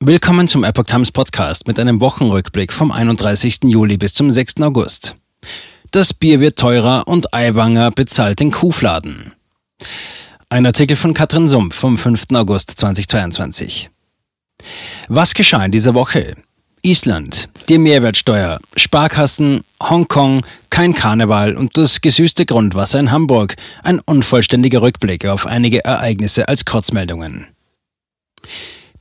Willkommen zum Epoch Times Podcast mit einem Wochenrückblick vom 31. Juli bis zum 6. August. Das Bier wird teurer und Eiwanger bezahlt den Kuhfladen. Ein Artikel von Katrin Sumpf vom 5. August 2022. Was geschah in dieser Woche? Island, die Mehrwertsteuer, Sparkassen, Hongkong, kein Karneval und das gesüßte Grundwasser in Hamburg. Ein unvollständiger Rückblick auf einige Ereignisse als Kurzmeldungen.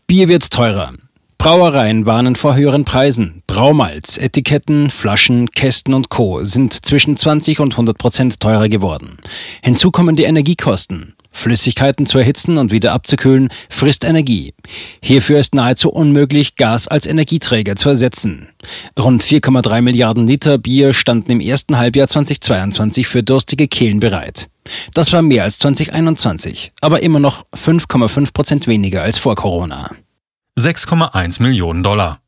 Bier wird teurer. Brauereien warnen vor höheren Preisen. Braumalz, Etiketten, Flaschen, Kästen und Co. sind zwischen 20 und 100 Prozent teurer geworden. Hinzu kommen die Energiekosten. Flüssigkeiten zu erhitzen und wieder abzukühlen frisst Energie. Hierfür ist nahezu unmöglich, Gas als Energieträger zu ersetzen. Rund 4,3 Milliarden Liter Bier standen im ersten Halbjahr 2022 für durstige Kehlen bereit. Das war mehr als 2021, aber immer noch 5,5 Prozent weniger als vor Corona. 6,1 Millionen Dollar.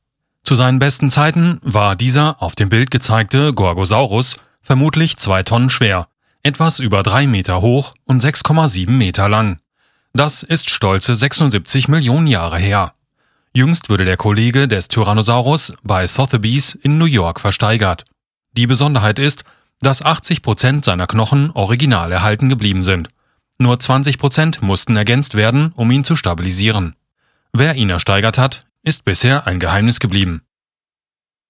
Zu seinen besten Zeiten war dieser auf dem Bild gezeigte Gorgosaurus vermutlich zwei Tonnen schwer, etwas über drei Meter hoch und 6,7 Meter lang. Das ist stolze 76 Millionen Jahre her. Jüngst wurde der Kollege des Tyrannosaurus bei Sotheby's in New York versteigert. Die Besonderheit ist, dass 80 Prozent seiner Knochen original erhalten geblieben sind. Nur 20 Prozent mussten ergänzt werden, um ihn zu stabilisieren. Wer ihn ersteigert hat, ist bisher ein Geheimnis geblieben.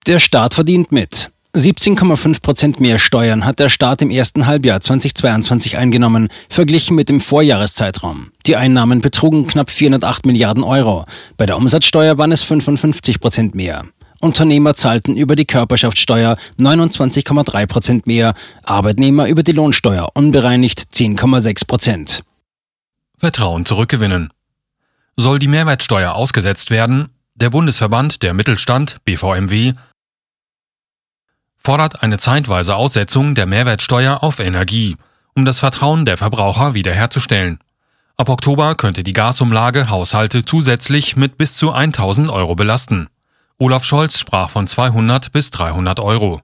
Der Staat verdient mit. 17,5 Prozent mehr Steuern hat der Staat im ersten Halbjahr 2022 eingenommen, verglichen mit dem Vorjahreszeitraum. Die Einnahmen betrugen knapp 408 Milliarden Euro. Bei der Umsatzsteuer waren es 55 Prozent mehr. Unternehmer zahlten über die Körperschaftssteuer 29,3 Prozent mehr, Arbeitnehmer über die Lohnsteuer unbereinigt 10,6 Prozent. Vertrauen zurückgewinnen. Soll die Mehrwertsteuer ausgesetzt werden, der Bundesverband der Mittelstand BVMW fordert eine zeitweise Aussetzung der Mehrwertsteuer auf Energie, um das Vertrauen der Verbraucher wiederherzustellen. Ab Oktober könnte die Gasumlage Haushalte zusätzlich mit bis zu 1000 Euro belasten. Olaf Scholz sprach von 200 bis 300 Euro.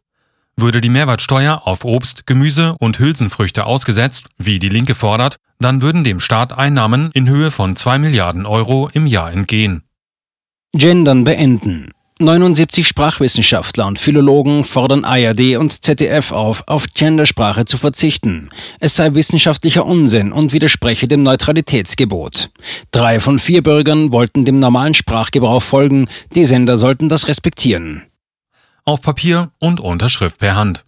Würde die Mehrwertsteuer auf Obst, Gemüse und Hülsenfrüchte ausgesetzt, wie die Linke fordert, dann würden dem Staat Einnahmen in Höhe von 2 Milliarden Euro im Jahr entgehen. Gendern beenden. 79 Sprachwissenschaftler und Philologen fordern ARD und ZDF auf, auf Gendersprache zu verzichten. Es sei wissenschaftlicher Unsinn und widerspreche dem Neutralitätsgebot. Drei von vier Bürgern wollten dem normalen Sprachgebrauch folgen, die Sender sollten das respektieren. Auf Papier und Unterschrift per Hand.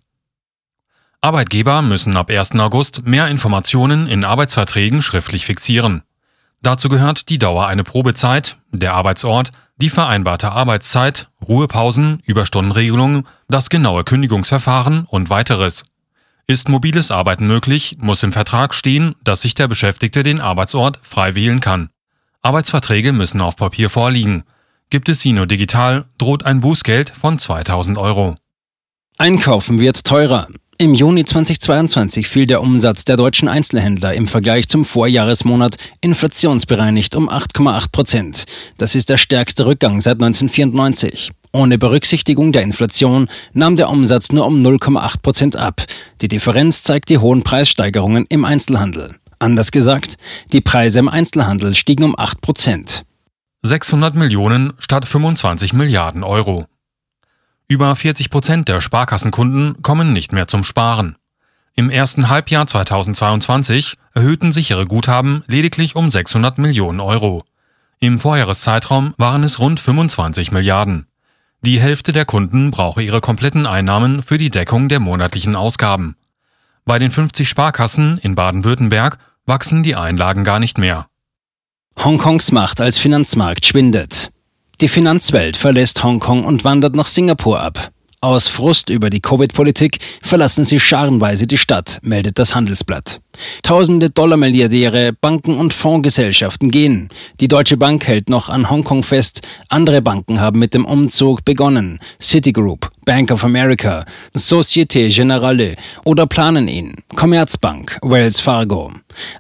Arbeitgeber müssen ab 1. August mehr Informationen in Arbeitsverträgen schriftlich fixieren. Dazu gehört die Dauer einer Probezeit, der Arbeitsort, die vereinbarte Arbeitszeit, Ruhepausen, Überstundenregelungen, das genaue Kündigungsverfahren und weiteres. Ist mobiles Arbeiten möglich, muss im Vertrag stehen, dass sich der Beschäftigte den Arbeitsort frei wählen kann. Arbeitsverträge müssen auf Papier vorliegen. Gibt es sie nur digital, droht ein Bußgeld von 2000 Euro. Einkaufen wird teurer. Im Juni 2022 fiel der Umsatz der deutschen Einzelhändler im Vergleich zum Vorjahresmonat inflationsbereinigt um 8,8 Prozent. Das ist der stärkste Rückgang seit 1994. Ohne Berücksichtigung der Inflation nahm der Umsatz nur um 0,8 Prozent ab. Die Differenz zeigt die hohen Preissteigerungen im Einzelhandel. Anders gesagt, die Preise im Einzelhandel stiegen um 8 Prozent. 600 Millionen statt 25 Milliarden Euro. Über 40 Prozent der Sparkassenkunden kommen nicht mehr zum Sparen. Im ersten Halbjahr 2022 erhöhten sich ihre Guthaben lediglich um 600 Millionen Euro. Im Vorjahreszeitraum waren es rund 25 Milliarden. Die Hälfte der Kunden brauche ihre kompletten Einnahmen für die Deckung der monatlichen Ausgaben. Bei den 50 Sparkassen in Baden-Württemberg wachsen die Einlagen gar nicht mehr. Hongkongs Macht als Finanzmarkt schwindet. Die Finanzwelt verlässt Hongkong und wandert nach Singapur ab. Aus Frust über die Covid-Politik verlassen sie scharenweise die Stadt, meldet das Handelsblatt. Tausende Dollar-Milliardäre, Banken und Fondsgesellschaften gehen. Die Deutsche Bank hält noch an Hongkong fest. Andere Banken haben mit dem Umzug begonnen. Citigroup, Bank of America, Societe Generale oder planen ihn. Commerzbank, Wells Fargo.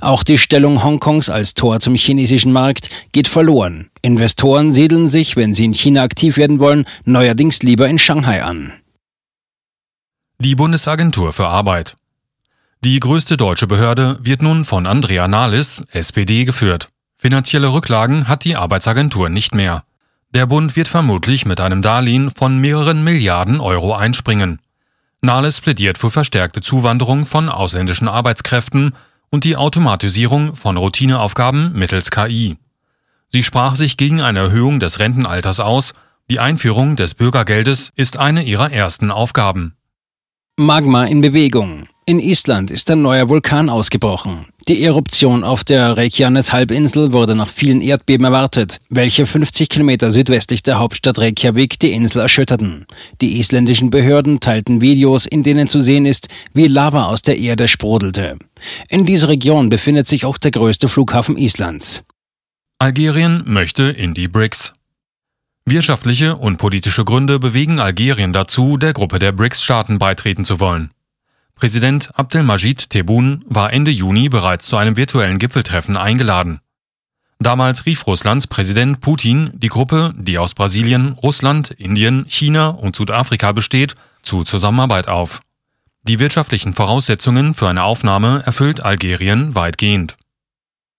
Auch die Stellung Hongkongs als Tor zum chinesischen Markt geht verloren. Investoren siedeln sich, wenn sie in China aktiv werden wollen, neuerdings lieber in Shanghai an. Die Bundesagentur für Arbeit die größte deutsche Behörde wird nun von Andrea Nahles, SPD, geführt. Finanzielle Rücklagen hat die Arbeitsagentur nicht mehr. Der Bund wird vermutlich mit einem Darlehen von mehreren Milliarden Euro einspringen. Nahles plädiert für verstärkte Zuwanderung von ausländischen Arbeitskräften und die Automatisierung von Routineaufgaben mittels KI. Sie sprach sich gegen eine Erhöhung des Rentenalters aus, die Einführung des Bürgergeldes ist eine ihrer ersten Aufgaben. Magma in Bewegung. In Island ist ein neuer Vulkan ausgebrochen. Die Eruption auf der Reykjanes-Halbinsel wurde nach vielen Erdbeben erwartet, welche 50 Kilometer südwestlich der Hauptstadt Reykjavik die Insel erschütterten. Die isländischen Behörden teilten Videos, in denen zu sehen ist, wie Lava aus der Erde sprudelte. In dieser Region befindet sich auch der größte Flughafen Islands. Algerien möchte in die BRICS. Wirtschaftliche und politische Gründe bewegen Algerien dazu, der Gruppe der BRICS-Staaten beitreten zu wollen. Präsident Abdelmajid Tebboune war Ende Juni bereits zu einem virtuellen Gipfeltreffen eingeladen. Damals rief Russlands Präsident Putin die Gruppe, die aus Brasilien, Russland, Indien, China und Südafrika besteht, zu Zusammenarbeit auf. Die wirtschaftlichen Voraussetzungen für eine Aufnahme erfüllt Algerien weitgehend.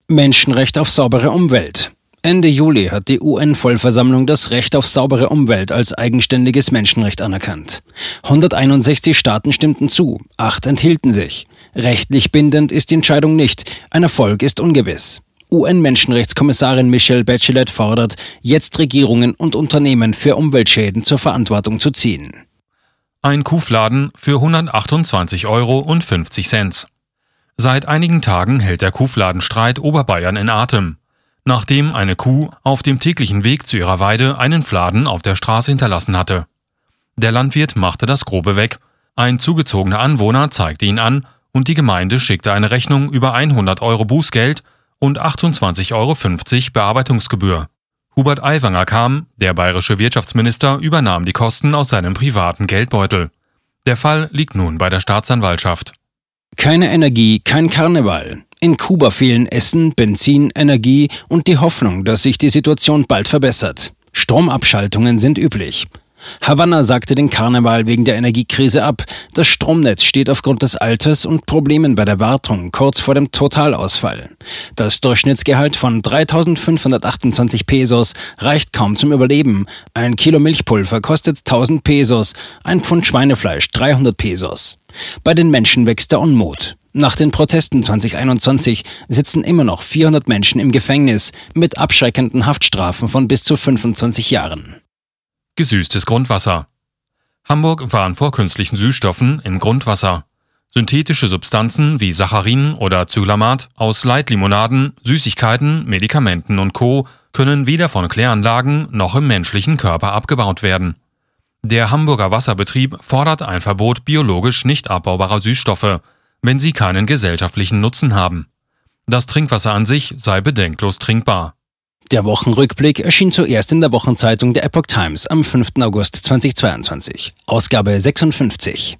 Menschenrecht auf saubere Umwelt. Ende Juli hat die UN-Vollversammlung das Recht auf saubere Umwelt als eigenständiges Menschenrecht anerkannt. 161 Staaten stimmten zu, acht enthielten sich. Rechtlich bindend ist die Entscheidung nicht, ein Erfolg ist ungewiss. UN-Menschenrechtskommissarin Michelle Bachelet fordert, jetzt Regierungen und Unternehmen für Umweltschäden zur Verantwortung zu ziehen. Ein Kuhfladen für 128 Euro und 50 Cent. Seit einigen Tagen hält der Kuhfladenstreit Oberbayern in Atem nachdem eine Kuh auf dem täglichen Weg zu ihrer Weide einen Fladen auf der Straße hinterlassen hatte. Der Landwirt machte das Grobe weg, ein zugezogener Anwohner zeigte ihn an und die Gemeinde schickte eine Rechnung über 100 Euro Bußgeld und 28,50 Euro Bearbeitungsgebühr. Hubert Aiwanger kam, der bayerische Wirtschaftsminister übernahm die Kosten aus seinem privaten Geldbeutel. Der Fall liegt nun bei der Staatsanwaltschaft. Keine Energie, kein Karneval. In Kuba fehlen Essen, Benzin, Energie und die Hoffnung, dass sich die Situation bald verbessert. Stromabschaltungen sind üblich. Havanna sagte den Karneval wegen der Energiekrise ab. Das Stromnetz steht aufgrund des Alters und Problemen bei der Wartung kurz vor dem Totalausfall. Das Durchschnittsgehalt von 3.528 Pesos reicht kaum zum Überleben. Ein Kilo Milchpulver kostet 1000 Pesos, ein Pfund Schweinefleisch 300 Pesos. Bei den Menschen wächst der Unmut. Nach den Protesten 2021 sitzen immer noch 400 Menschen im Gefängnis mit abschreckenden Haftstrafen von bis zu 25 Jahren. Gesüßtes Grundwasser. Hamburg warnt vor künstlichen Süßstoffen im Grundwasser. Synthetische Substanzen wie Saccharin oder Zyklamat aus Leitlimonaden, Süßigkeiten, Medikamenten und Co. können weder von Kläranlagen noch im menschlichen Körper abgebaut werden. Der Hamburger Wasserbetrieb fordert ein Verbot biologisch nicht abbaubarer Süßstoffe, wenn sie keinen gesellschaftlichen Nutzen haben. Das Trinkwasser an sich sei bedenklos trinkbar. Der Wochenrückblick erschien zuerst in der Wochenzeitung der Epoch Times am 5. August 2022, Ausgabe 56.